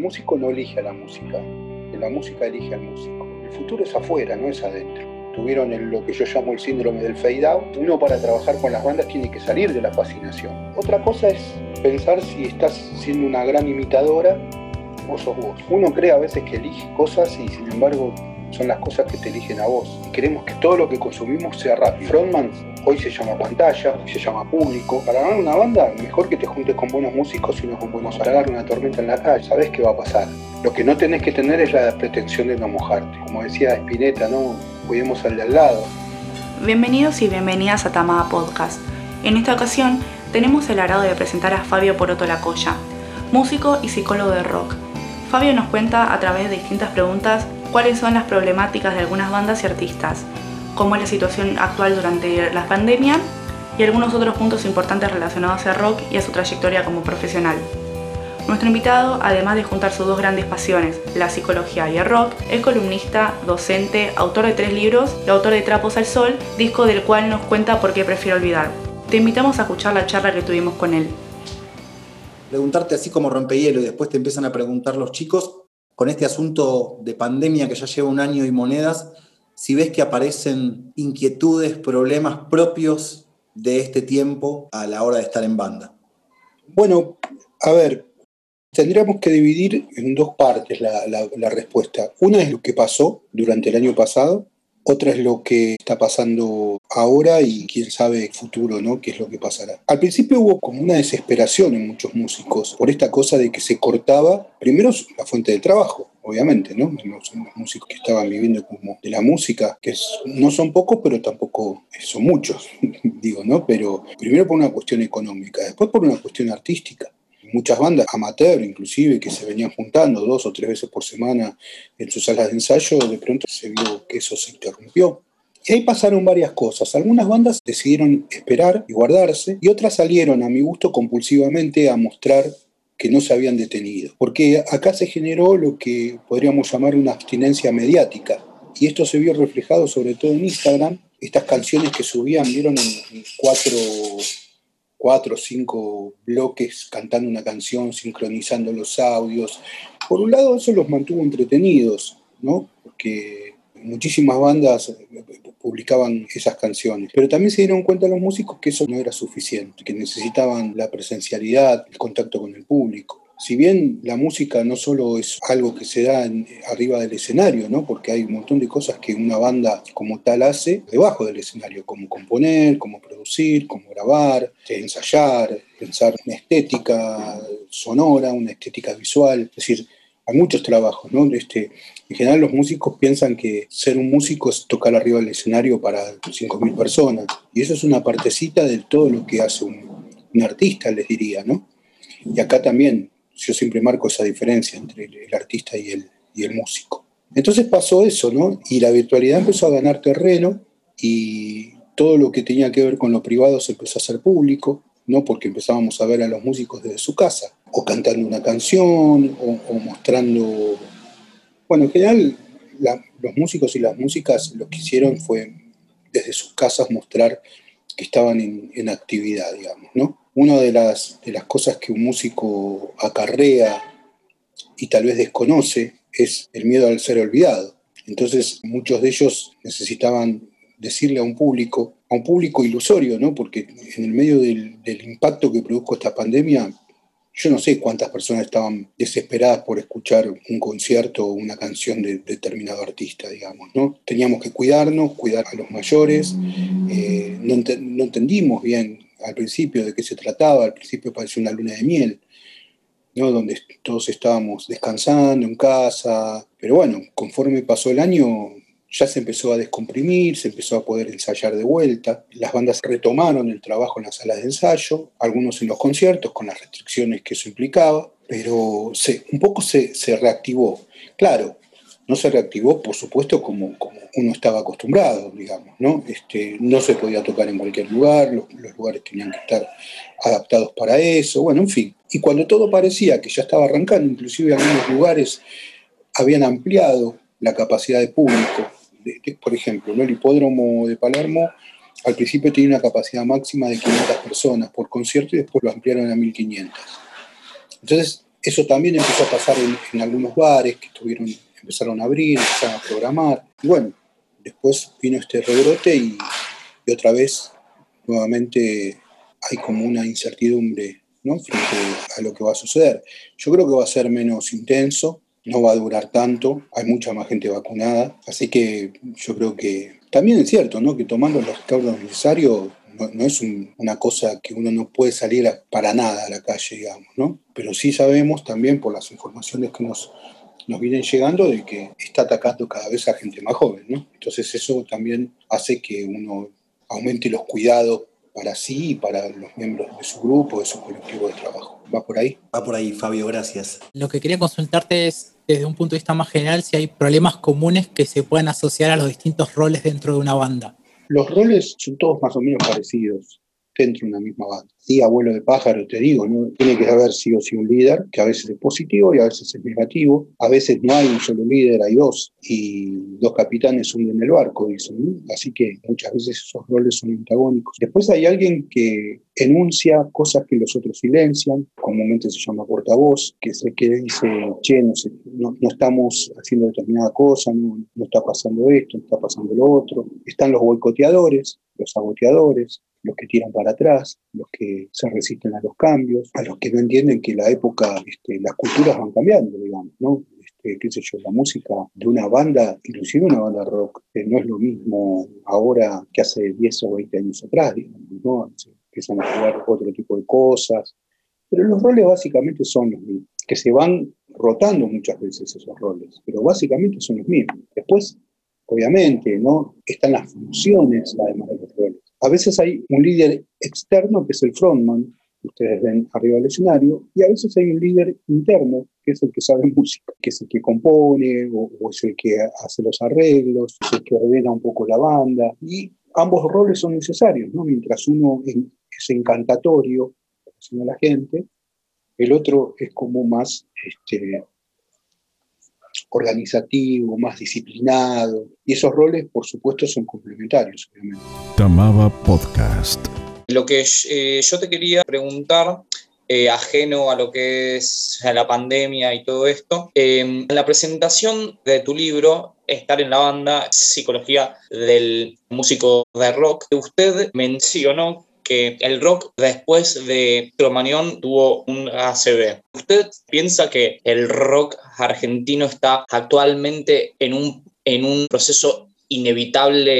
músico no elige a la música, la música elige al músico. El futuro es afuera, no es adentro. Tuvieron lo que yo llamo el síndrome del fade out. Uno para trabajar con las bandas tiene que salir de la fascinación. Otra cosa es pensar si estás siendo una gran imitadora o sos vos. Uno cree a veces que elige cosas y sin embargo son las cosas que te eligen a vos. Y queremos que todo lo que consumimos sea rápido. Frontman hoy se llama pantalla, hoy se llama público. Para ganar una banda, mejor que te juntes con buenos músicos y no con buenos. Para dar una tormenta en la calle, sabes qué va a pasar. Lo que no tenés que tener es la pretensión de no mojarte. Como decía Spinetta, no cuidemos al de al lado. Bienvenidos y bienvenidas a Tamada Podcast. En esta ocasión tenemos el agrado de presentar a Fabio Poroto Lacoya, músico y psicólogo de rock. Fabio nos cuenta a través de distintas preguntas cuáles son las problemáticas de algunas bandas y artistas, cómo es la situación actual durante la pandemia y algunos otros puntos importantes relacionados al rock y a su trayectoria como profesional. Nuestro invitado, además de juntar sus dos grandes pasiones, la psicología y el rock, es columnista, docente, autor de tres libros y autor de Trapos al Sol, disco del cual nos cuenta por qué prefiere olvidar. Te invitamos a escuchar la charla que tuvimos con él. Preguntarte así como rompehielo y después te empiezan a preguntar los chicos, con este asunto de pandemia que ya lleva un año y monedas, si ves que aparecen inquietudes, problemas propios de este tiempo a la hora de estar en banda. Bueno, a ver, tendríamos que dividir en dos partes la, respuesta. Una es lo que pasó durante el año pasado otra es lo que está pasando ahora y quién sabe futuro, ¿no? ¿Qué es lo que pasará? Al principio hubo como una desesperación en muchos músicos por esta cosa de que se cortaba, primero la fuente de trabajo, obviamente, ¿no? Los, músicos que estaban viviendo como de la música, que no son pocos, pero tampoco son muchos, digo, ¿no? Pero primero por una cuestión económica, después por una cuestión artística muchas bandas amateur inclusive que se venían juntando dos o tres veces por semana en sus salas de ensayo, de pronto se vio que eso se interrumpió. Y ahí pasaron varias cosas. Algunas bandas decidieron esperar y guardarse y otras salieron a mi gusto compulsivamente a mostrar que no se habían detenido. Porque acá se generó lo que podríamos llamar una abstinencia mediática. Y esto se vio reflejado sobre todo en Instagram. Estas canciones que subían, vieron en cuatro cuatro o cinco bloques cantando una canción, sincronizando los audios. Por un lado, eso los mantuvo entretenidos, ¿no? Porque muchísimas bandas publicaban esas canciones, pero también se dieron cuenta los músicos que eso no era suficiente, que necesitaban la presencialidad, el contacto con el público si bien la música no solo es algo que se da arriba del escenario, ¿no? porque hay un montón de cosas que una banda como tal hace debajo del escenario, como componer, como producir, como grabar, ensayar, pensar una estética sonora, una estética visual, es decir, hay muchos trabajos, ¿no? Este, en general los músicos piensan que ser un músico es tocar arriba del escenario para 5.000 personas, y eso es una partecita de todo lo que hace un, artista, les diría, ¿no? Y acá también yo siempre marco esa diferencia entre el, artista y el, y el músico. Entonces pasó eso, ¿no? Y la virtualidad empezó a ganar terreno y todo lo que tenía que ver con lo privado se empezó a hacer público, ¿no? Porque empezábamos a ver a los músicos desde su casa, o cantando una canción, o, mostrando... Bueno, en general los músicos y las músicas lo que hicieron fue desde sus casas mostrar que estaban en, actividad, digamos, ¿no? una de las, de las cosas que un músico acarrea y tal vez desconoce es el miedo al ser olvidado. Entonces muchos de ellos necesitaban decirle a un público, a un público ilusorio, ¿no? porque en el medio del, impacto que produjo esta pandemia, yo no sé cuántas personas estaban desesperadas por escuchar un concierto o una canción de, determinado artista, digamos. ¿no? Teníamos que cuidarnos, cuidar a los mayores, eh, no, no entendimos bien al principio de qué se trataba, al principio parecía una luna de miel, ¿no? donde todos estábamos descansando en casa, pero bueno, conforme pasó el año ya se empezó a descomprimir, se empezó a poder ensayar de vuelta, las bandas retomaron el trabajo en las salas de ensayo, algunos en los conciertos con las restricciones que eso implicaba, pero un poco se, reactivó. Claro, no se reactivó, por supuesto, como, uno estaba acostumbrado, digamos, ¿no? Este, no se podía tocar en cualquier lugar, los, lugares tenían que estar adaptados para eso, bueno, en fin. Y cuando todo parecía que ya estaba arrancando, inclusive algunos lugares habían ampliado la capacidad de público, por ejemplo, el hipódromo de Palermo al principio tenía una capacidad máxima de 500 personas por concierto y después lo ampliaron a 1500. Entonces, Eso también empezó a pasar en, algunos bares que tuvieron, empezaron a abrir, empezaron a programar. Y bueno, después vino este rebrote y, y otra vez nuevamente hay como una incertidumbre ¿no? frente a lo que va a suceder. Yo creo que va a ser menos intenso, no va a durar tanto, hay mucha más gente vacunada, así que yo creo que también es cierto ¿no? que tomando los recaudos necesarios no, es una cosa que uno no puede salir para nada a la calle, digamos, ¿no? Pero sí sabemos también por las informaciones que nos, nos vienen llegando de que está atacando cada vez a gente más joven, ¿no? Entonces eso también hace que uno aumente los cuidados para sí y para los miembros de su grupo, de su colectivo de trabajo. ¿Va por ahí? Va por ahí, Fabio, gracias. Lo que quería consultarte es, desde un punto de vista más general, si hay problemas comunes que se puedan asociar a los distintos roles dentro de una banda. Los roles son todos más o menos parecidos dentro de una misma banda. Sí, abuelo de pájaro, te digo, ¿no? tiene que haber sí o sí un líder, que a veces es positivo y a veces es negativo. A veces no hay un solo líder, hay dos, y dos capitanes hunden el barco, dicen. Así que muchas veces esos roles son antagónicos. Después hay alguien que enuncia cosas que los otros silencian, comúnmente se llama portavoz, que es el que dice, che, no, no, no estamos haciendo determinada cosa, no, no está pasando esto, no está pasando lo otro. Están los boicoteadores, los saboteadores, los que tiran para atrás, los que se resisten a los cambios, a los que no entienden que la época, este, las culturas van cambiando, digamos, ¿no? Este, qué sé yo, la música de una banda, inclusive una banda rock, no es lo mismo ahora que hace 10 o 20 años atrás, digamos, ¿no? Se empiezan a jugar otro tipo de cosas, pero los roles básicamente son los mismos, que se van rotando muchas veces esos roles, pero básicamente son los mismos. Después, obviamente, ¿no? Están las funciones, además de los roles a veces hay un líder externo que es el frontman, ustedes ven arriba del escenario, y a veces hay un líder interno que es el que sabe música, que es el que compone o, es el que hace los arreglos, es el que ordena un poco la banda. Y ambos roles son necesarios, ¿no? Mientras uno es encantatorio, a la gente, el otro es como más este, organizativo, más disciplinado. Y esos roles, por supuesto, son complementarios, obviamente. Tamaba Podcast. Lo que eh, yo te quería preguntar, eh, ajeno a lo que es la pandemia y todo esto, em, en la presentación de tu libro, Estar en la banda, Psicología del músico de rock, usted mencionó que el rock después de Cromañón tuvo un ACB. ¿Usted piensa que el rock argentino está actualmente en un, en un proceso inevitable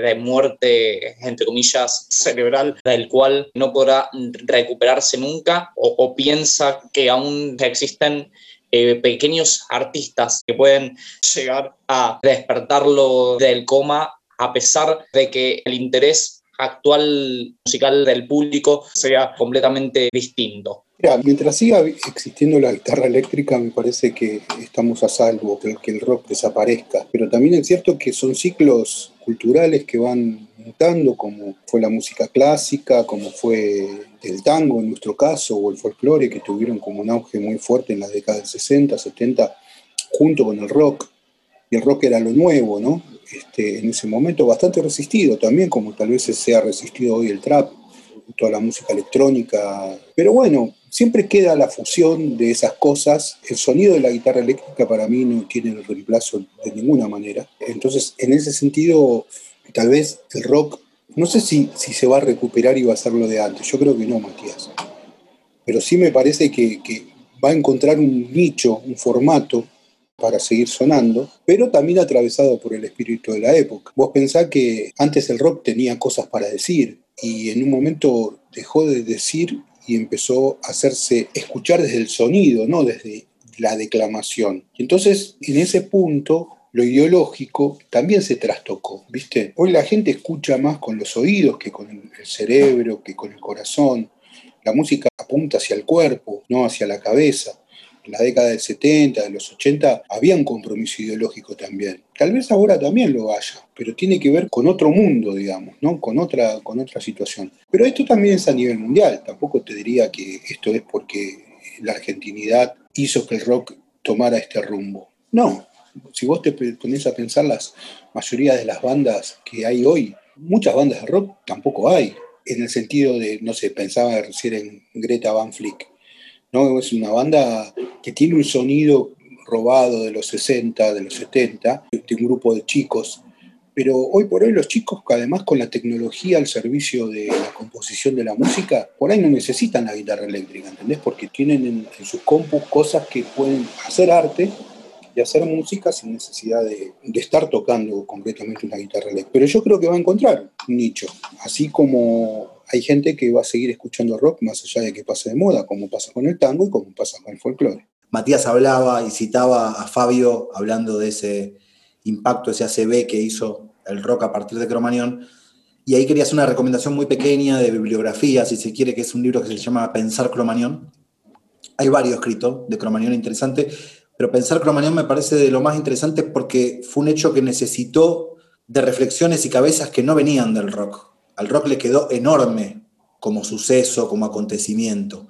de muerte, entre comillas, cerebral, del cual no podrá recuperarse nunca? ¿O, piensa que aún existen eh, pequeños artistas que pueden llegar a despertarlo del coma a pesar de que el interés actual musical del público sea completamente distinto. mientras siga existiendo la guitarra eléctrica, me parece que estamos a salvo, que el rock desaparezca. Pero también es cierto que son ciclos culturales que van mutando, como fue la música clásica, como fue el tango en nuestro caso, o el folclore, que tuvieron como un auge muy fuerte en la década del 60, 70, junto con el rock. Y el rock era lo nuevo, ¿no? Este, en ese momento bastante resistido también, como tal vez se ha resistido hoy el trap, toda la música electrónica. Pero bueno, siempre queda la fusión de esas cosas. El sonido de la guitarra eléctrica para mí no tiene el reemplazo de ninguna manera. Entonces, en ese sentido, tal vez el rock, no sé si, si se va a recuperar y va a ser lo de antes. Yo creo que no, Matías. Pero sí me parece que va a encontrar un nicho, un formato para seguir sonando, pero también atravesado por el espíritu de la época. Vos pensás que antes el rock tenía cosas para decir y en un momento dejó de decir y empezó a hacerse escuchar desde el sonido, no desde la declamación. Entonces, en ese punto, lo ideológico también se trastocó, ¿viste? Hoy la gente escucha más con los oídos que con el cerebro, que con el corazón. La música apunta hacia el cuerpo, no hacia la cabeza la década del 70, de los 80, había un compromiso ideológico también. Tal vez ahora también lo haya, pero tiene que ver con otro mundo, digamos, ¿no? con, otra, con otra situación. Pero esto también es a nivel mundial, tampoco te diría que esto es porque la argentinidad hizo que el rock tomara este rumbo. No, si vos te pones a pensar las mayoría de las bandas que hay hoy, muchas bandas de rock tampoco hay, en el sentido de, no sé, pensaba recién en Greta Van Flick ¿no? Es una banda que tiene un sonido robado de los 60, de los 70, de un grupo de chicos. Pero hoy por hoy los chicos, además con la tecnología al servicio de la composición de la música, por ahí no necesitan la guitarra eléctrica, ¿entendés? Porque tienen en, en sus compus cosas que pueden hacer arte y hacer música sin necesidad de, de, estar tocando completamente una guitarra eléctrica. Pero yo creo que va a encontrar un nicho, así como hay gente que va a seguir escuchando rock más allá de que pase de moda, como pasa con el tango y como pasa con el folclore. Matías hablaba y citaba a Fabio hablando de ese impacto, ese ACB que hizo el rock a partir de Cromañón. Y ahí quería hacer una recomendación muy pequeña de bibliografía, si se quiere, que es un libro que se llama Pensar Cromañón. Hay varios escritos de Cromañón interesante, pero Pensar Cromañón me parece de lo más interesante porque fue un hecho que necesitó de reflexiones y cabezas que no venían del rock. Al rock le quedó enorme como suceso, como acontecimiento.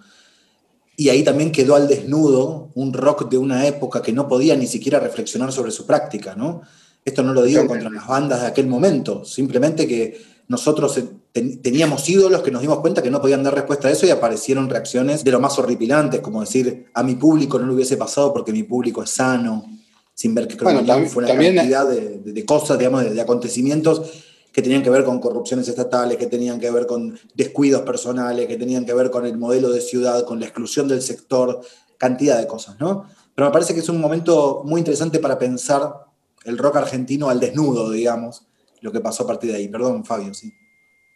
Y ahí también quedó al desnudo un rock de una época que no podía ni siquiera reflexionar sobre su práctica, ¿no? Esto no lo digo contra las bandas de aquel momento, simplemente que nosotros teníamos ídolos que nos dimos cuenta que no podían dar respuesta a eso y aparecieron reacciones de lo más horripilantes, como decir, a mi público no le hubiese pasado porque mi público es sano, sin ver que bueno, también, fue una cantidad de, de, de, cosas, digamos, de, de acontecimientos que tenían que ver con corrupciones estatales, que tenían que ver con descuidos personales, que tenían que ver con el modelo de ciudad, con la exclusión del sector, cantidad de cosas, ¿no? Pero me parece que es un momento muy interesante para pensar el rock argentino al desnudo, digamos, lo que pasó a partir de ahí. Perdón, Fabio, sí.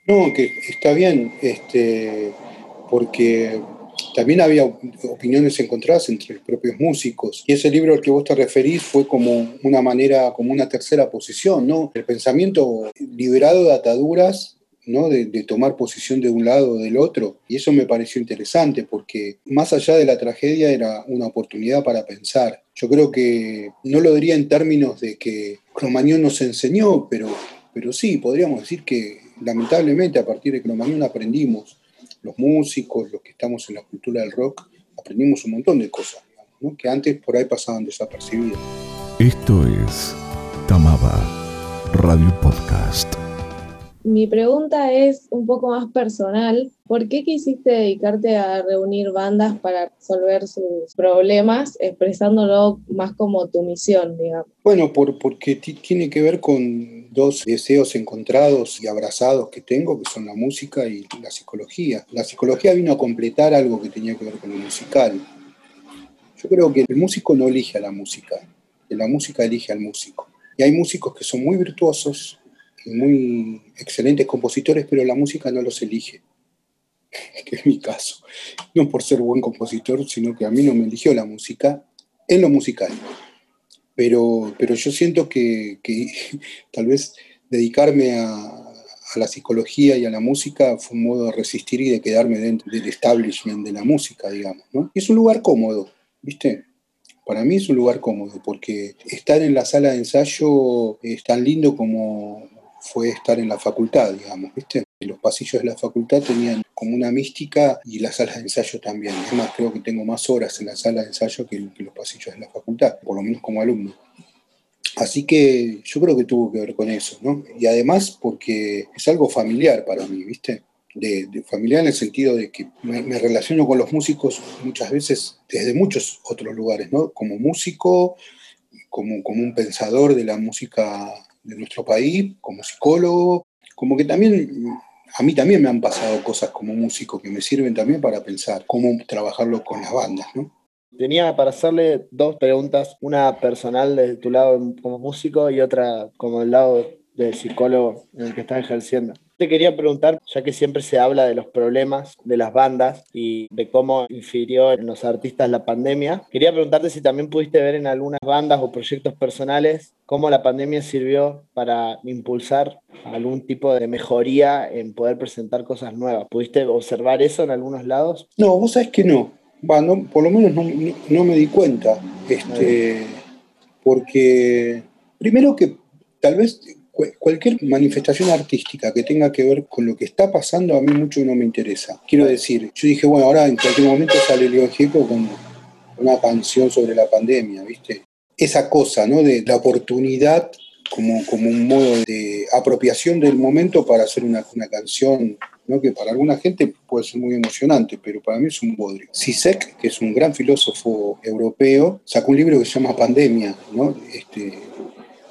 No, que está bien, este, porque también había opiniones encontradas entre los propios músicos. Y ese libro al que vos te referís fue como una manera, como una tercera posición, ¿no? El pensamiento liberado de ataduras, ¿no? De, de, tomar posición de un lado o del otro. Y eso me pareció interesante porque más allá de la tragedia era una oportunidad para pensar. Yo creo que no lo diría en términos de que Cromañón nos enseñó, pero, pero sí, podríamos decir que lamentablemente a partir de Cromañón aprendimos los músicos, los que estamos en la cultura del rock, aprendimos un montón de cosas, que antes por ahí pasaban desapercibidas. Esto es Tamaba Radio Podcast. Mi pregunta es un poco más personal. ¿Por qué quisiste dedicarte a reunir bandas para resolver sus problemas, expresándolo más como tu misión, digamos? Bueno, por, porque tiene que ver con dos deseos encontrados y abrazados que tengo, que son la música y la psicología. La psicología vino a completar algo que tenía que ver con lo musical. Yo creo que el músico no elige a la música, la música elige al músico. Y hay músicos que son muy virtuosos muy excelentes compositores, pero la música no los elige, que es mi caso. No por ser buen compositor, sino que a mí no me eligió la música en lo musical. Pero, pero yo siento que, que tal vez dedicarme a, a, la psicología y a la música fue un modo de resistir y de quedarme dentro del establishment de la música, digamos. ¿no? Y es un lugar cómodo, ¿viste? Para mí es un lugar cómodo, porque estar en la sala de ensayo es tan lindo como fue estar en la facultad, digamos, ¿viste? Los pasillos de la facultad tenían como una mística y las salas de ensayo también. Es más, creo que tengo más horas en la sala de ensayo que, que los pasillos de la facultad, por lo menos como alumno. Así que yo creo que tuvo que ver con eso, ¿no? Y además porque es algo familiar para mí, ¿viste? De, de familiar en el sentido de que me, me, relaciono con los músicos muchas veces desde muchos otros lugares, ¿no? Como músico, como, como un pensador de la música de nuestro país, como psicólogo, como que también a mí también me han pasado cosas como músico que me sirven también para pensar cómo trabajarlo con las bandas, ¿no? Tenía para hacerle dos preguntas, una personal desde tu lado como músico y otra como del lado del psicólogo en el que estás ejerciendo. Te quería preguntar, ya que siempre se habla de los problemas de las bandas y de cómo infirió en los artistas la pandemia, quería preguntarte si también pudiste ver en algunas bandas o proyectos personales cómo la pandemia sirvió para impulsar algún tipo de mejoría en poder presentar cosas nuevas. ¿Pudiste observar eso en algunos lados? No, vos sabés que no. Bueno, por lo menos no, no, no me di cuenta. Este, porque primero que tal vez cualquier manifestación artística que tenga que ver con lo que está pasando a mí mucho no me interesa. Quiero decir, yo dije, bueno, ahora en cualquier momento sale León Gieco con una canción sobre la pandemia, ¿viste? Esa cosa, ¿no? De la oportunidad como, como un modo de apropiación del momento para hacer una, una canción ¿no? que para alguna gente puede ser muy emocionante, pero para mí es un bodrio. Sisek, que es un gran filósofo europeo, sacó un libro que se llama Pandemia, ¿no? este,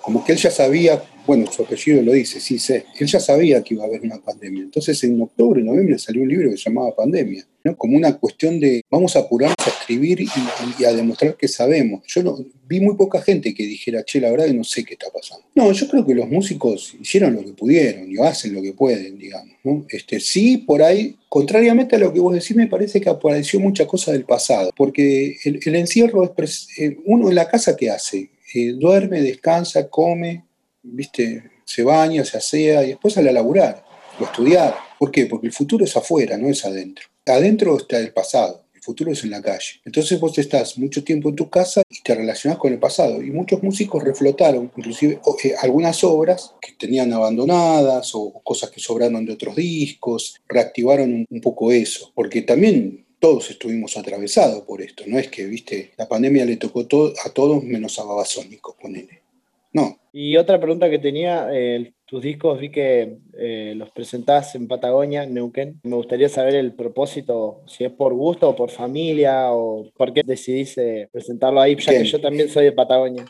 como que él ya sabía bueno, su apellido lo dice, sí sé, él ya sabía que iba a haber una pandemia. Entonces en octubre, noviembre salió un libro que se llamaba Pandemia, ¿no? como una cuestión de vamos a apurarnos a escribir y, a demostrar que sabemos. Yo no, vi muy poca gente que dijera, che, la verdad que no sé qué está pasando. No, yo creo que los músicos hicieron lo que pudieron y hacen lo que pueden, digamos. ¿no? Este, sí, por ahí, contrariamente a lo que vos decís, me parece que apareció mucha cosa del pasado, porque el, encierro es, eh, uno en la casa que hace, eh, duerme, descansa, come, ¿viste? Se baña, se asea y después sale a laburar o a estudiar. ¿Por qué? Porque el futuro es afuera, no es adentro. Adentro está el pasado, el futuro es en la calle. Entonces vos estás mucho tiempo en tu casa y te relacionás con el pasado. Y muchos músicos reflotaron, inclusive eh, algunas obras que tenían abandonadas o, cosas que sobraron de otros discos, reactivaron un, poco eso. Porque también todos estuvimos atravesados por esto. No es que, viste, la pandemia le tocó a todos menos a Babasónico, ponele. No. Y otra pregunta que tenía, eh, tus discos vi que eh, los presentás en Patagonia, Neuquén. Me gustaría saber el propósito, si es por gusto o por familia, o por qué decidís eh, presentarlo ahí, ya que yo también soy de Patagonia.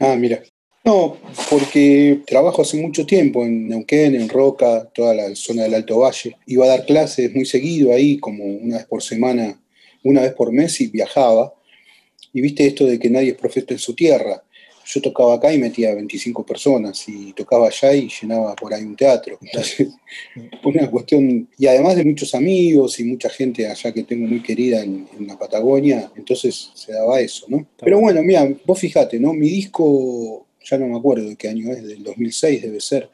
Ah, mira. No, porque trabajo hace mucho tiempo en Neuquén, en Roca, toda la zona del Alto Valle. Iba a dar clases muy seguido ahí, como una vez por semana, una vez por mes y viajaba. Y viste esto de que nadie es profeta en su tierra yo tocaba acá y metía 25 personas y tocaba allá y llenaba por ahí un teatro. Entonces, una cuestión, y además de muchos amigos y mucha gente allá que tengo muy querida en, la Patagonia, entonces se daba eso, ¿no? Pero bueno, mira, vos fijate, ¿no? Mi disco, ya no me acuerdo de qué año es, del 2006 debe ser,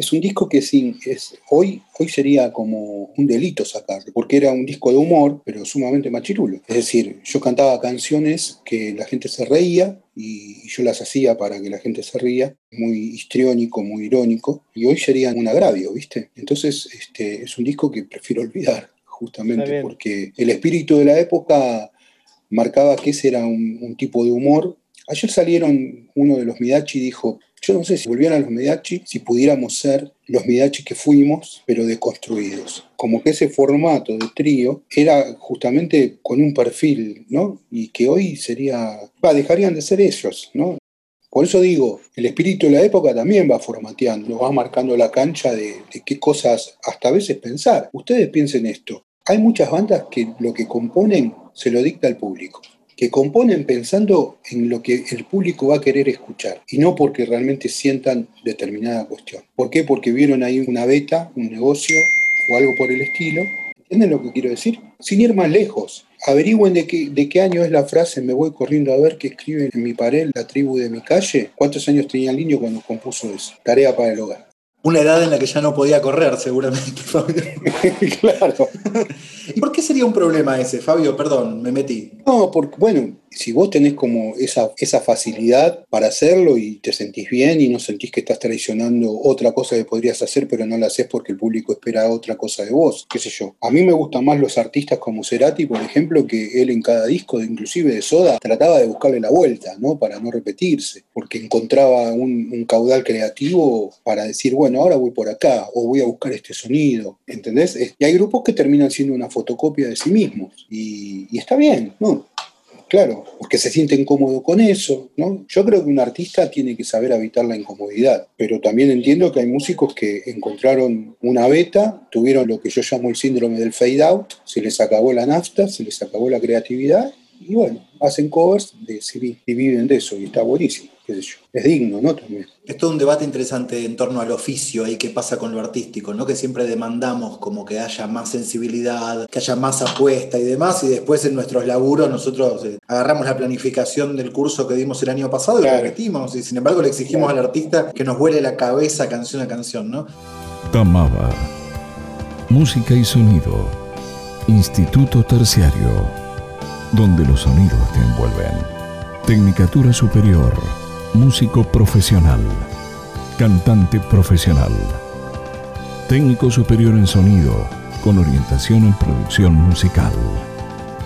es un disco que sin, es, hoy, hoy sería como un delito sacarlo, porque era un disco de humor, pero sumamente machirulo. Es decir, yo cantaba canciones que la gente se reía y yo las hacía para que la gente se ría, muy histriónico, muy irónico, y hoy sería un agravio, ¿viste? Entonces, este, es un disco que prefiero olvidar, justamente porque el espíritu de la época marcaba que ese era un, un tipo de humor. Ayer salieron, uno de los Midachi dijo, yo no sé si volvieran los Mediachi, si pudiéramos ser los Mediachi que fuimos, pero deconstruidos. Como que ese formato de trío era justamente con un perfil, ¿no? Y que hoy sería, va, dejarían de ser ellos, ¿no? Por eso digo, el espíritu de la época también va formateando, va marcando la cancha de, de qué cosas hasta a veces pensar. Ustedes piensen esto, hay muchas bandas que lo que componen se lo dicta al público que componen pensando en lo que el público va a querer escuchar y no porque realmente sientan determinada cuestión. ¿Por qué? Porque vieron ahí una beta, un negocio o algo por el estilo. ¿Entienden lo que quiero decir? Sin ir más lejos, averigüen de qué, de qué año es la frase me voy corriendo a ver qué escribe en mi pared la tribu de mi calle. ¿Cuántos años tenía el niño cuando compuso eso? Tarea para el hogar. Una edad en la que ya no podía correr, seguramente, Fabio. claro. ¿Y por qué sería un problema ese, Fabio? Perdón, me metí. No, porque, bueno, si vos tenés como esa, esa facilidad para hacerlo y te sentís bien y no sentís que estás traicionando otra cosa que podrías hacer, pero no la haces porque el público espera otra cosa de vos, qué sé yo. A mí me gustan más los artistas como Cerati, por ejemplo, que él en cada disco, inclusive de Soda, trataba de buscarle la vuelta, ¿no? Para no repetirse, porque encontraba un, caudal creativo para decir, bueno, ahora voy por acá, o voy a buscar este sonido, ¿entendés? Y hay grupos que terminan siendo una fotocopia de sí mismos, y, y está bien, ¿no? Claro, porque se siente incómodo con eso, ¿no? Yo creo que un artista tiene que saber habitar la incomodidad, pero también entiendo que hay músicos que encontraron una beta, tuvieron lo que yo llamo el síndrome del fade out, se les acabó la nafta, se les acabó la creatividad y bueno, hacen covers de y viven de eso y está buenísimo, qué sé yo. Es digno, ¿no? También. Es todo un debate interesante en torno al oficio y qué pasa con lo artístico, ¿no? Que siempre demandamos como que haya más sensibilidad, que haya más apuesta y demás, y después en nuestros laburos nosotros eh, agarramos la planificación del curso que dimos el año pasado y lo repetimos, y sin embargo le exigimos al artista que nos vuele la cabeza canción a canción, ¿no? Tamaba. Música y sonido. Instituto Terciario donde los sonidos te envuelven. Tecnicatura superior, músico profesional, cantante profesional, técnico superior en sonido, con orientación en producción musical.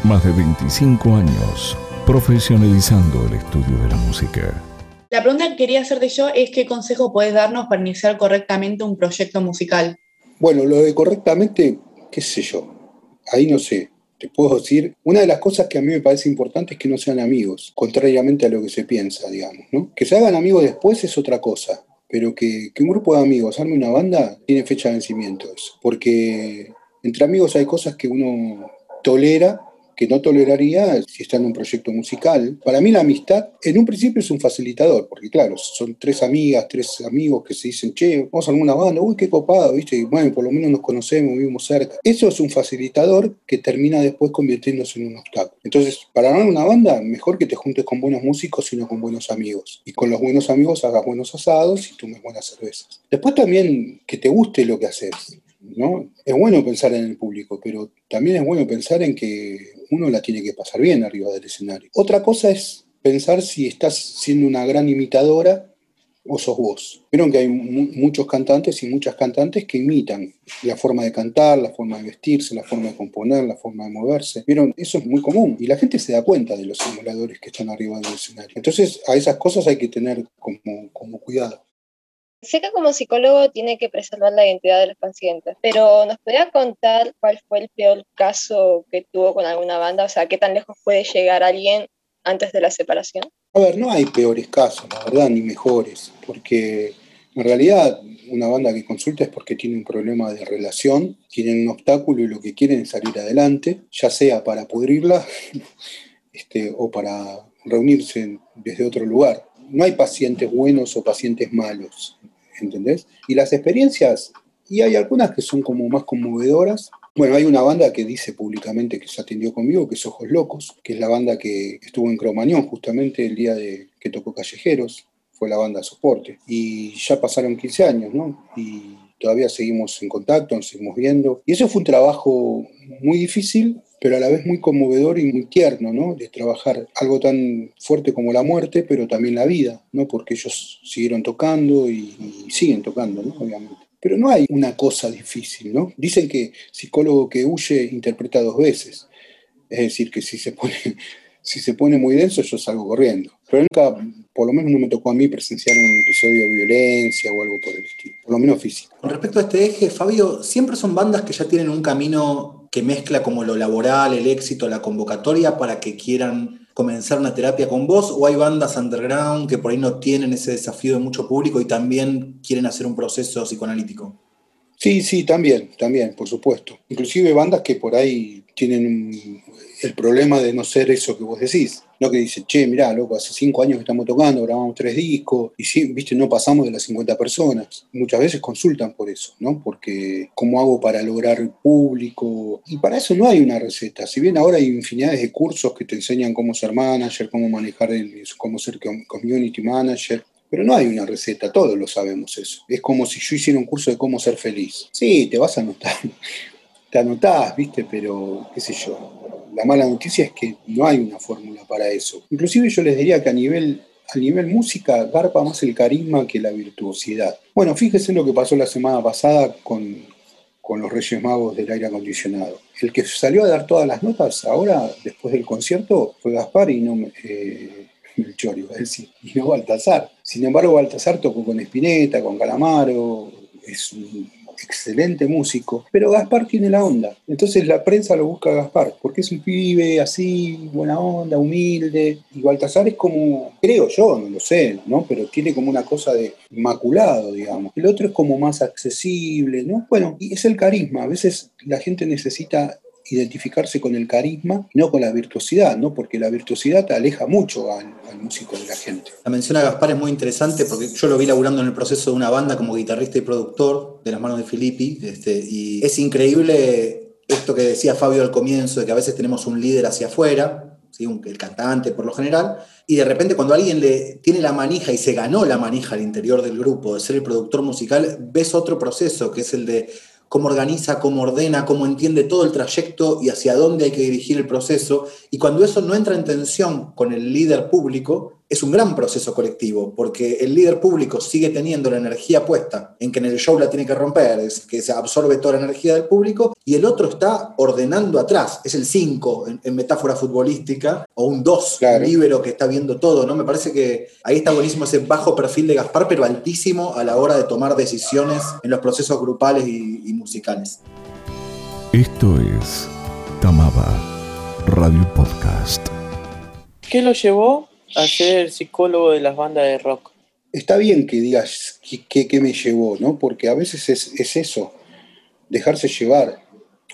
Más de 25 años profesionalizando el estudio de la música. La pregunta que quería hacerte yo es qué consejo puedes darnos para iniciar correctamente un proyecto musical. Bueno, lo de correctamente, qué sé yo, ahí no sé. Puedo decir, una de las cosas que a mí me parece importante es que no sean amigos, contrariamente a lo que se piensa, digamos, ¿no? Que se hagan amigos después es otra cosa, pero que, que un grupo de amigos arme una banda tiene fecha de vencimiento eso, porque entre amigos hay cosas que uno tolera que no toleraría si está en un proyecto musical. Para mí la amistad en un principio es un facilitador, porque claro, son tres amigas, tres amigos que se dicen, che, vamos a alguna banda, uy, qué copado, ¿viste? Y bueno, por lo menos nos conocemos, vivimos cerca. Eso es un facilitador que termina después convirtiéndose en un obstáculo. Entonces, para armar una banda, mejor que te juntes con buenos músicos, sino con buenos amigos. Y con los buenos amigos hagas buenos asados y tomes buenas cervezas. Después también que te guste lo que haces. ¿No? Es bueno pensar en el público, pero también es bueno pensar en que uno la tiene que pasar bien arriba del escenario. Otra cosa es pensar si estás siendo una gran imitadora o sos vos. Vieron que hay muchos cantantes y muchas cantantes que imitan la forma de cantar, la forma de vestirse, la forma de componer, la forma de moverse. Vieron, eso es muy común y la gente se da cuenta de los simuladores que están arriba del escenario. Entonces a esas cosas hay que tener como, como cuidado. Sé que como psicólogo tiene que preservar la identidad de los pacientes, pero ¿nos podría contar cuál fue el peor caso que tuvo con alguna banda? O sea, ¿qué tan lejos puede llegar alguien antes de la separación? A ver, no hay peores casos, la verdad, ni mejores, porque en realidad una banda que consulta es porque tiene un problema de relación, tienen un obstáculo y lo que quieren es salir adelante, ya sea para pudrirla este, o para reunirse desde otro lugar. No hay pacientes buenos o pacientes malos. ¿Entendés? Y las experiencias, y hay algunas que son como más conmovedoras. Bueno, hay una banda que dice públicamente que se atendió conmigo, que es Ojos Locos, que es la banda que estuvo en Cromañón justamente el día de, que tocó Callejeros, fue la banda soporte. Y ya pasaron 15 años, ¿no? Y todavía seguimos en contacto, nos seguimos viendo. Y eso fue un trabajo muy difícil, pero a la vez muy conmovedor y muy tierno, ¿no? De trabajar algo tan fuerte como la muerte, pero también la vida, ¿no? Porque ellos siguieron tocando y, siguen tocando, ¿no? Obviamente. Pero no hay una cosa difícil, ¿no? Dicen que psicólogo que huye interpreta dos veces. Es decir, que si se pone, si se pone muy denso, yo salgo corriendo. Pero nunca, por lo menos no me tocó a mí presenciar un episodio de violencia o algo por el estilo, por lo menos físico. Con respecto a este eje, Fabio, siempre son bandas que ya tienen un camino que mezcla como lo laboral, el éxito, la convocatoria para que quieran comenzar una terapia con vos? ¿O hay bandas underground que por ahí no tienen ese desafío de mucho público y también quieren hacer un proceso psicoanalítico? Sí, sí, también, también, por supuesto. Inclusive bandas que por ahí tienen el problema de no ser eso que vos decís. No que dice, che, mirá, loco, hace cinco años que estamos tocando, grabamos tres discos, y viste, no pasamos de las 50 personas. Muchas veces consultan por eso, ¿no? Porque, ¿cómo hago para lograr público? Y para eso no hay una receta. Si bien ahora hay infinidades de cursos que te enseñan cómo ser manager, cómo manejar, el, cómo ser community manager, pero no hay una receta, todos lo sabemos eso. Es como si yo hiciera un curso de cómo ser feliz. Sí, te vas a anotar, te anotás, viste, pero qué sé yo la mala noticia es que no hay una fórmula para eso. Inclusive yo les diría que a nivel, a nivel música garpa más el carisma que la virtuosidad. Bueno, fíjese lo que pasó la semana pasada con, con los Reyes Magos del aire acondicionado. El que salió a dar todas las notas ahora, después del concierto, fue Gaspar y no eh, a decir, y no Baltasar. Sin embargo, Baltasar tocó con Espineta, con Calamaro, es un excelente músico, pero Gaspar tiene la onda. Entonces la prensa lo busca a Gaspar, porque es un pibe así, buena onda, humilde. Y Baltasar es como, creo yo, no lo sé, ¿no? Pero tiene como una cosa de inmaculado, digamos. El otro es como más accesible, ¿no? Bueno, y es el carisma. A veces la gente necesita identificarse con el carisma, no con la virtuosidad, ¿no? porque la virtuosidad te aleja mucho al, músico de la gente. La mención a Gaspar es muy interesante porque yo lo vi laburando en el proceso de una banda como guitarrista y productor de las manos de Filippi, este, y es increíble esto que decía Fabio al comienzo, de que a veces tenemos un líder hacia afuera, ¿sí? el cantante por lo general, y de repente cuando alguien le tiene la manija y se ganó la manija al interior del grupo de ser el productor musical, ves otro proceso que es el de cómo organiza, cómo ordena, cómo entiende todo el trayecto y hacia dónde hay que dirigir el proceso. Y cuando eso no entra en tensión con el líder público, es un gran proceso colectivo, porque el líder público sigue teniendo la energía puesta en que en el show la tiene que romper, es que se absorbe toda la energía del público, y el otro está ordenando atrás, es el 5 en, metáfora futbolística, o un 2, Claro. un líbero que está viendo todo, ¿no? Me parece que ahí está buenísimo ese bajo perfil de Gaspar, pero altísimo a la hora de tomar decisiones en los procesos grupales y, y musicales. Esto es Tamaba Radio Podcast. ¿Qué lo llevó a ser psicólogo de las bandas de rock? Está bien que digas qué, me llevó, ¿no? Porque a veces es, es eso, dejarse llevar.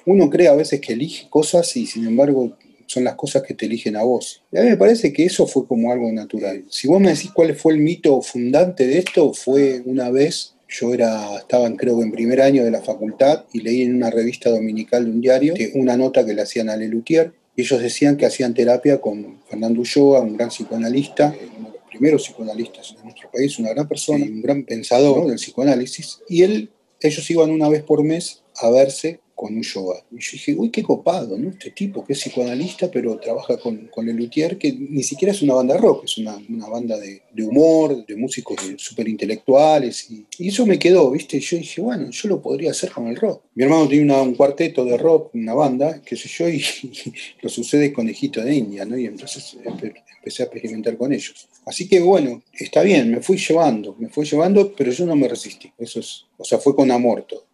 Uno cree a veces que elige cosas y sin embargo son las cosas que te eligen a vos. Y a mí me parece que eso fue como algo natural. Si vos me decís cuál fue el mito fundante de esto, fue una vez, yo era, estaba creo en primer año de la facultad y leí en una revista dominical de un diario una nota que le hacían a Lelutier y ellos decían que hacían terapia con Fernando Ulloa, un gran psicoanalista, uno de los primeros psicoanalistas de nuestro país, una gran persona, un gran pensador ¿no? del psicoanálisis, y él, ellos iban una vez por mes a verse con Ulloa. Y yo dije, uy, qué copado, ¿no? Este tipo que es psicoanalista, pero trabaja con, con Lelutier, que ni siquiera es una banda rock, es una, una banda de, de humor, de músicos súper intelectuales, y, y eso me quedó, ¿viste? Y yo dije, bueno, yo lo podría hacer con el rock. Mi hermano tiene una- un cuarteto de rock, una banda, qué sé yo, y, los usé de conejito de India, ¿no? Y entonces empe- empecé a experimentar con ellos. Así que bueno, está bien, me fui llevando, me fui llevando, pero yo no me resistí. Eso es, o sea, fue con amor todo.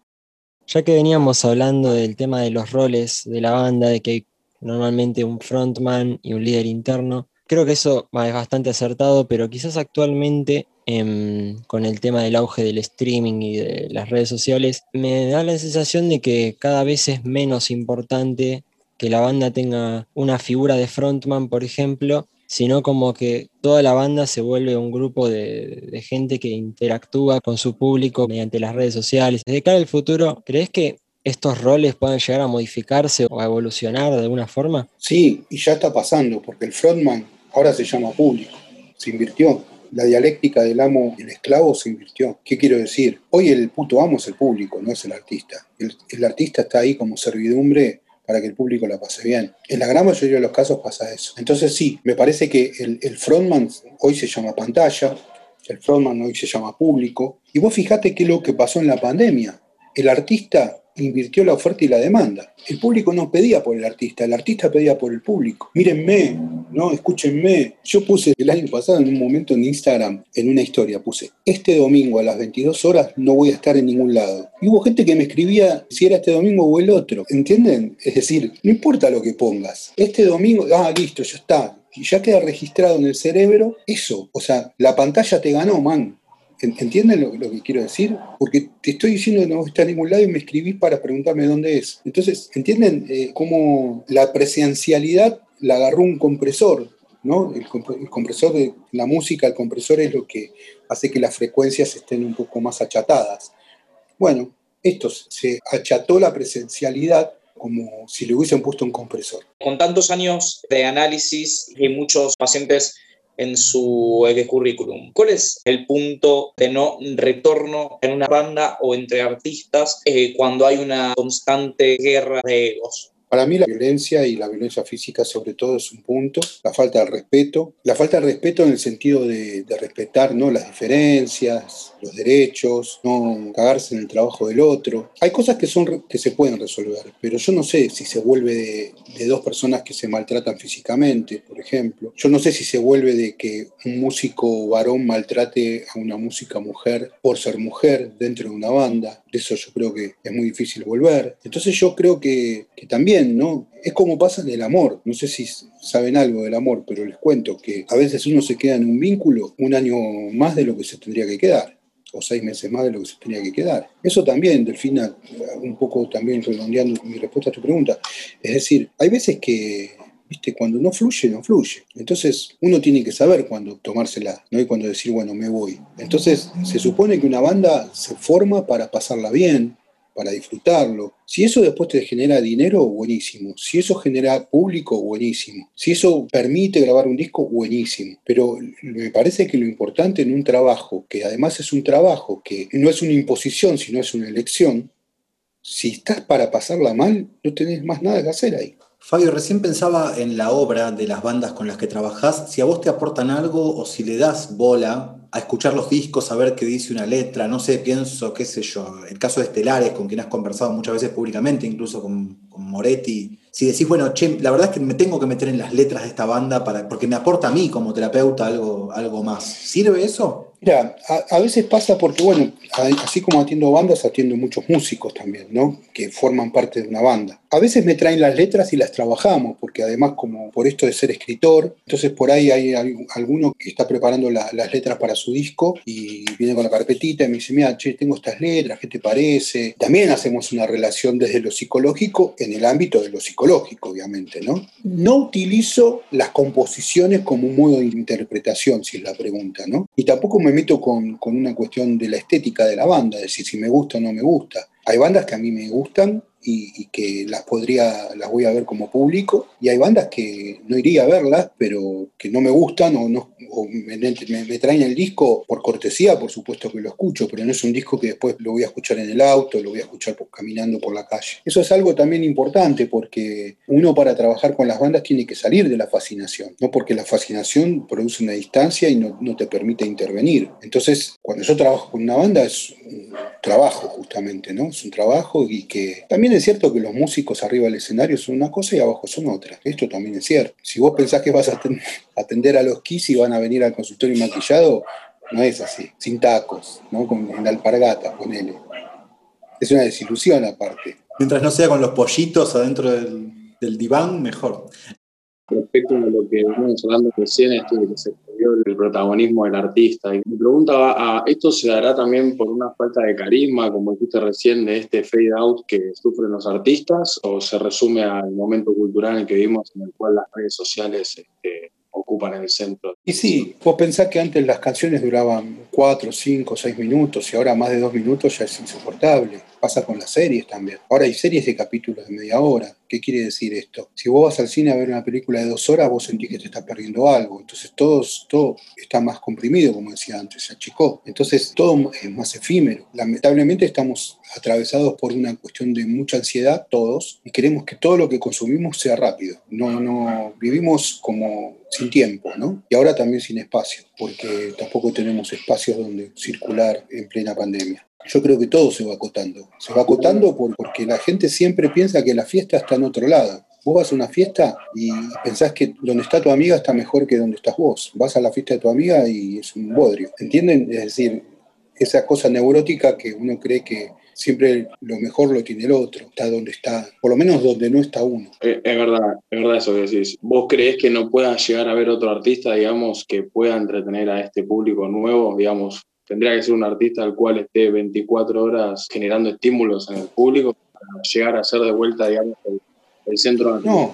Ya que veníamos hablando del tema de los roles de la banda, de que hay normalmente un frontman y un líder interno, creo que eso es bastante acertado, pero quizás actualmente em, con el tema del auge del streaming y de las redes sociales, me da la sensación de que cada vez es menos importante que la banda tenga una figura de frontman, por ejemplo, sino como que toda la banda se vuelve un grupo de, gente que interactúa con su público mediante las redes sociales. De cara al futuro, ¿crees que estos roles puedan llegar a modificarse o a evolucionar de alguna forma? Sí, y ya está pasando, porque el frontman ahora se llama público, se invirtió. La dialéctica del amo y el esclavo se invirtió. ¿Qué quiero decir? Hoy el puto amo es el público, no es el artista. El artista está ahí como servidumbre para que el público la pase bien. En la gran mayoría de los casos pasa eso. Entonces sí, me parece que el, el frontman hoy se llama pantalla, el frontman hoy se llama público. Y vos fijate qué es lo que pasó en la pandemia. El artista invirtió la oferta y la demanda. El público no pedía por el artista, el artista pedía por el público. Mírenme, ¿no? Escúchenme. Yo puse el año pasado en un momento en Instagram, en una historia, puse, este domingo a las 22 horas no voy a estar en ningún lado. Y hubo gente que me escribía si era este domingo o el otro, ¿entienden? Es decir, no importa lo que pongas. Este domingo, ah, listo, ya está. Y ya queda registrado en el cerebro eso. O sea, la pantalla te ganó, man. ¿Entienden lo, que quiero decir? Porque te estoy diciendo que no está en ningún lado y me escribís para preguntarme dónde es. Entonces, ¿entienden eh, cómo la presencialidad la agarró un compresor? ¿no? El, el, compresor de la música, el compresor es lo que hace que las frecuencias estén un poco más achatadas. Bueno, esto se acható la presencialidad como si le hubiesen puesto un compresor. Con tantos años de análisis y muchos pacientes en su currículum. ¿Cuál es el punto de no retorno en una banda o entre artistas eh, cuando hay una constante guerra de egos? Para mí la violencia y la violencia física sobre todo es un punto, la falta de respeto, la falta de respeto en el sentido de, de respetar ¿no? las diferencias, los derechos, no cagarse en el trabajo del otro. Hay cosas que, son, que se pueden resolver, pero yo no sé si se vuelve de, de dos personas que se maltratan físicamente, por ejemplo. Yo no sé si se vuelve de que un músico varón maltrate a una música mujer por ser mujer dentro de una banda. De eso yo creo que es muy difícil volver. Entonces yo creo que, que también, ¿no? Es como pasa en el amor. No sé si saben algo del amor, pero les cuento que a veces uno se queda en un vínculo un año más de lo que se tendría que quedar o seis meses más de lo que se tenía que quedar. Eso también, Delfina, un poco también redondeando mi respuesta a tu pregunta. Es decir, hay veces que, viste, cuando no fluye, no fluye. Entonces, uno tiene que saber cuándo tomársela, no hay cuando decir, bueno, me voy. Entonces, se supone que una banda se forma para pasarla bien, para disfrutarlo. Si eso después te genera dinero, buenísimo. Si eso genera público, buenísimo. Si eso permite grabar un disco, buenísimo. Pero me parece que lo importante en un trabajo, que además es un trabajo, que no es una imposición, sino es una elección, si estás para pasarla mal, no tenés más nada que hacer ahí. Fabio, recién pensaba en la obra de las bandas con las que trabajás, si a vos te aportan algo o si le das bola a escuchar los discos, a ver qué dice una letra, no sé, pienso, qué sé yo, el caso de Estelares, con quien has conversado muchas veces públicamente, incluso con, Moretti, si decís, bueno, che, la verdad es que me tengo que meter en las letras de esta banda para, porque me aporta a mí como terapeuta algo, algo más, ¿sirve eso? Mira, a, veces pasa porque, bueno, así como atiendo bandas, atiendo muchos músicos también, ¿no? Que forman parte de una banda. A veces me traen las letras y las trabajamos, porque además, como por esto de ser escritor, entonces por ahí hay, alguno que está preparando la, las letras para su disco y viene con la carpetita y me dice, mira, che, tengo estas letras, ¿qué te parece? También hacemos una relación desde lo psicológico en el ámbito de lo psicológico, obviamente, ¿no? No utilizo las composiciones como un modo de interpretación, si es la pregunta, ¿no? Y tampoco me meto con, con una cuestión de la estética de la banda, es decir, si me gusta o no me gusta. Hay bandas que a mí me gustan y, y, que las podría, las voy a ver como público, y hay bandas que no iría a verlas, pero que no me gustan o, no, o me, me, me, traen el disco por cortesía, por supuesto que lo escucho, pero no es un disco que después lo voy a escuchar en el auto, lo voy a escuchar por, caminando por la calle. Eso es algo también importante porque uno para trabajar con las bandas tiene que salir de la fascinación, no porque la fascinación produce una distancia y no, no te permite intervenir. Entonces, cuando yo trabajo con una banda es trabajo justamente, ¿no? Es un trabajo y que también es cierto que los músicos arriba del escenario son una cosa y abajo son otra. Esto también es cierto. Si vos pensás que vas a atender a los Kiss y van a venir al consultorio maquillado, no es así. Sin tacos, ¿no? Con, en la alpargata, ponele. Es una desilusión aparte. Mientras no sea con los pollitos adentro del, del diván, mejor. Respecto a lo que venimos hablando recién, esto de que se el protagonismo del artista. Y mi pregunta va a, ¿esto se dará también por una falta de carisma, como dijiste recién, de este fade out que sufren los artistas, o se resume al momento cultural en el que vivimos, en el cual las redes sociales este, ocupan el centro. Y sí, vos pensás que antes las canciones duraban 4, 5, 6 minutos y ahora más de 2 minutos ya es insoportable. Pasa con las series también. Ahora hay series de capítulos de media hora. ¿Qué quiere decir esto? Si vos vas al cine a ver una película de dos horas, vos sentís que te estás perdiendo algo. Entonces todo, todo está más comprimido, como decía antes, se achicó. Entonces todo es más efímero. Lamentablemente estamos atravesados por una cuestión de mucha ansiedad todos y queremos que todo lo que consumimos sea rápido. No, no vivimos como sin tiempo, ¿no? Y ahora también sin espacio, porque tampoco tenemos espacios donde circular en plena pandemia. Yo creo que todo se va acotando. Se va acotando por, porque la gente siempre piensa que la fiesta está en otro lado. Vos vas a una fiesta y pensás que donde está tu amiga está mejor que donde estás vos. Vas a la fiesta de tu amiga y es un bodrio. ¿Entienden? Es decir, esa cosa neurótica que uno cree que siempre lo mejor lo tiene el otro, está donde está, por lo menos donde no está uno. Es, es verdad, es verdad eso que decís. ¿Vos creés que no pueda llegar a ver otro artista, digamos, que pueda entretener a este público nuevo, digamos, tendría que ser un artista al cual esté 24 horas generando estímulos en el público para llegar a ser de vuelta, digamos, el, el centro de No,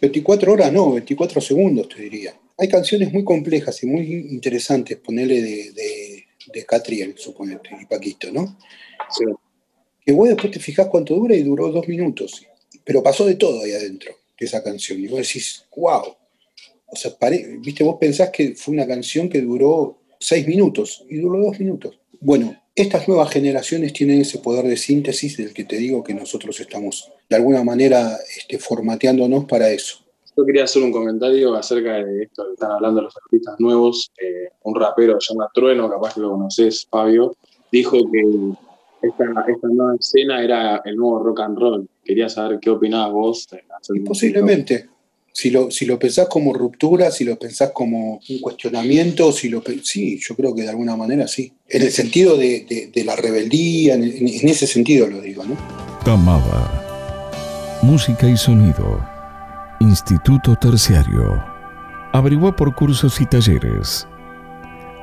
24 horas no, 24 segundos te diría. Hay canciones muy complejas y muy interesantes, ponerle de, de, de Catriel, suponete, y Paquito, ¿no? Sí. Que vos después te fijás cuánto dura y duró dos minutos. Pero pasó de todo ahí adentro de esa canción. Y vos decís, wow. O sea, pare... viste, vos pensás que fue una canción que duró seis minutos y duró dos minutos. Bueno, estas nuevas generaciones tienen ese poder de síntesis del que te digo que nosotros estamos de alguna manera este, formateándonos para eso. Yo quería hacer un comentario acerca de esto que están hablando los artistas nuevos. Eh, un rapero se llama Trueno, capaz que lo conoces, Fabio, dijo que esta, esta, nueva escena era el nuevo rock and roll. Quería saber qué opinabas vos. Posiblemente. Si lo, si lo pensás como ruptura, si lo pensás como un cuestionamiento, si lo sí, yo creo que de alguna manera sí. En el sentido de, de, la rebeldía, en, en, ese sentido lo digo, ¿no? Tamaba. Música y sonido. Instituto Terciario. Averigua por cursos y talleres.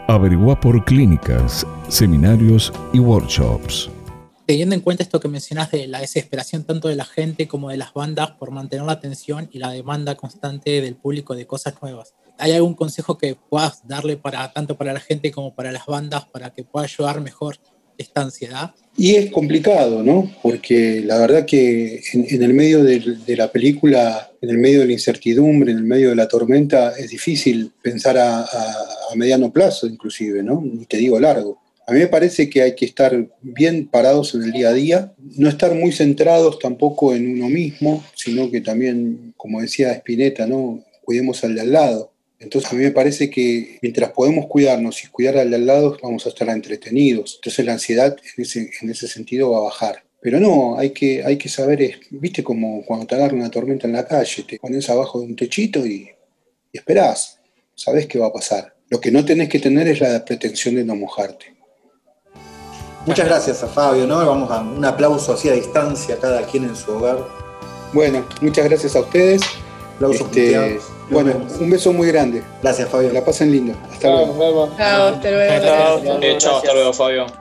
Averigua por clínicas, seminarios y workshops. Teniendo en cuenta esto que mencionas de la desesperación tanto de la gente como de las bandas por mantener la atención y la demanda constante del público de cosas nuevas, ¿hay algún consejo que puedas darle para tanto para la gente como para las bandas para que pueda ayudar mejor esta ansiedad? Y es complicado, ¿no? Porque la verdad que en, el medio de, la película, en el medio de la incertidumbre, en el medio de la tormenta, es difícil pensar a, a, a mediano plazo, inclusive, ¿no? Ni te digo largo. A mí me parece que hay que estar bien parados en el día a día, no estar muy centrados tampoco en uno mismo, sino que también, como decía Spinetta, ¿no? cuidemos al de al lado. Entonces a mí me parece que mientras podemos cuidarnos y cuidar al de al lado, vamos a estar entretenidos. Entonces la ansiedad en ese, en ese sentido va a bajar. Pero no, hay que, hay que saber, viste como cuando te agarra una tormenta en la calle, te pones abajo de un techito y, y esperás, sabés qué va a pasar. Lo que no tenés que tener es la pretensión de no mojarte. Muchas gracias a Fabio, ¿no? Vamos a un aplauso así a distancia, cada quien en su hogar. Bueno, muchas gracias a ustedes. Aplausos Este, bueno, un beso muy grande. Gracias, Fabio. La pasen lindo. Hasta Chao, luego. nos vemos. Chao, hasta luego. Chao, hasta luego, Fabio.